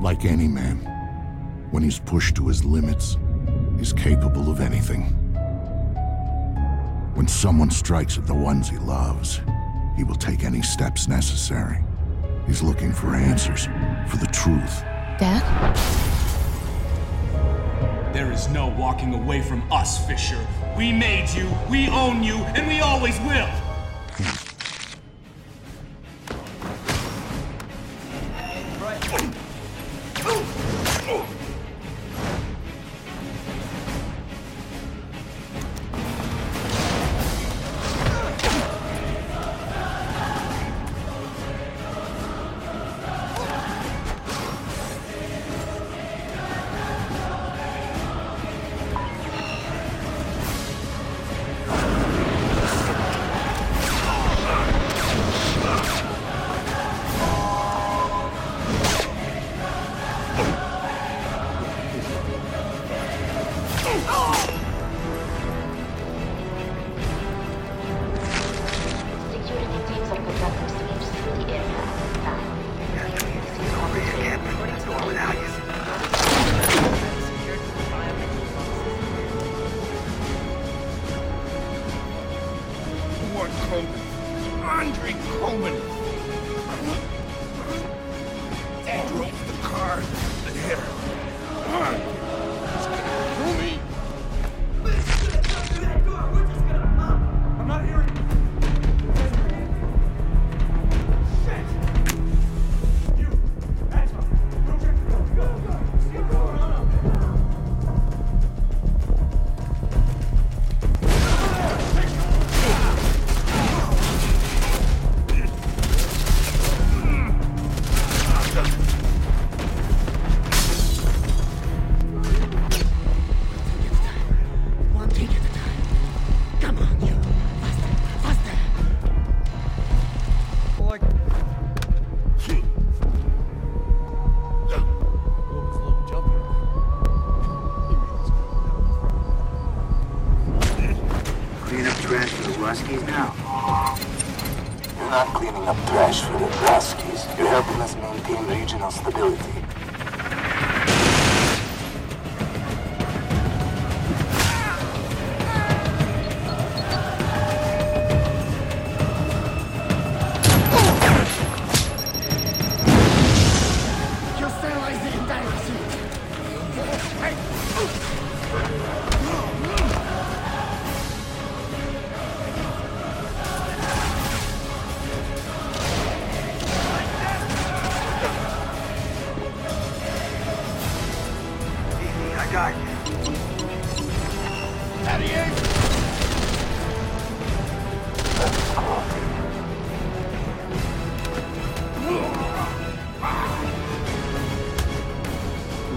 Like any man, when he's pushed to his limits, he's capable of anything. When someone strikes at the ones he loves, he will take any steps necessary. He's looking for answers, for the truth. Dad? There is no walking away from us, Fisher. We made you, we own you, and we always will! Security Coleman? Andre Coleman! Ruskies now. You're not cleaning up trash for the Ruskies. You're helping us maintain regional stability. You. Who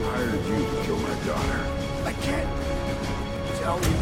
hired you to kill my daughter? I can't tell you